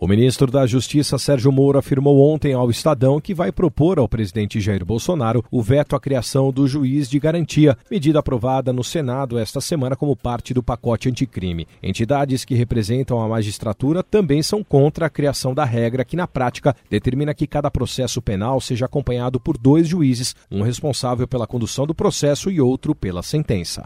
O ministro da Justiça Sérgio Moro afirmou ontem ao Estadão que vai propor ao presidente Jair Bolsonaro o veto à criação do juiz de garantia, medida aprovada no Senado esta semana como parte do pacote anticrime. Entidades que representam a magistratura também são contra a criação da regra que, na prática, determina que cada processo penal seja acompanhado por dois juízes, um responsável pela condução do processo e outro pela sentença.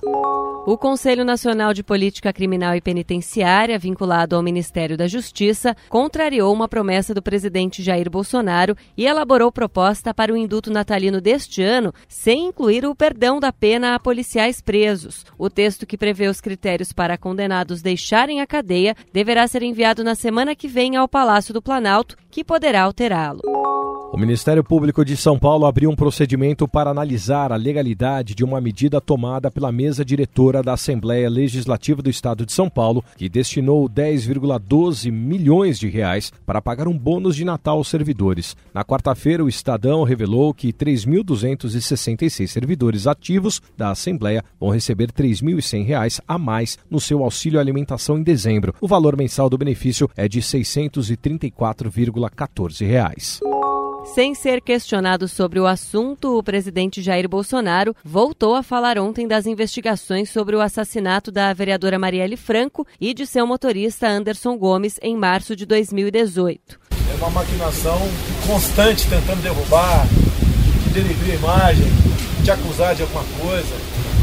O Conselho Nacional de Política Criminal e Penitenciária, vinculado ao Ministério da Justiça, contrariou uma promessa do presidente Jair Bolsonaro e elaborou proposta para o induto natalino deste ano, sem incluir o perdão da pena a policiais presos. O texto que prevê os critérios para condenados deixarem a cadeia deverá ser enviado na semana que vem ao Palácio do Planalto, que poderá alterá-lo. O Ministério Público de São Paulo abriu um procedimento para analisar a legalidade de uma medida tomada pela mesa diretora da Assembleia Legislativa do Estado de São Paulo, que destinou 10,12 milhões de reais para pagar um bônus de Natal aos servidores. Na quarta-feira, o Estadão revelou que 3.266 servidores ativos da Assembleia vão receber 3.100 reais a mais no seu auxílio alimentação em dezembro. O valor mensal do benefício é de 634,14 reais. Sem ser questionado sobre o assunto, o presidente Jair Bolsonaro voltou a falar ontem das investigações sobre o assassinato da vereadora Marielle Franco e de seu motorista Anderson Gomes em março de 2018. É uma maquinação constante tentando derrubar, de denegrir a imagem, de acusar de alguma coisa.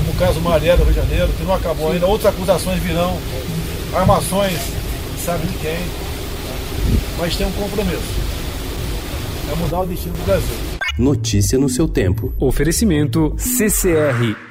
No caso Marielle do Rio de Janeiro, que não acabou ainda, outras acusações virão, armações, sabe de quem. Mas tem um compromisso é mudar o destino do Brasil. Notícia no seu tempo. Oferecimento CCR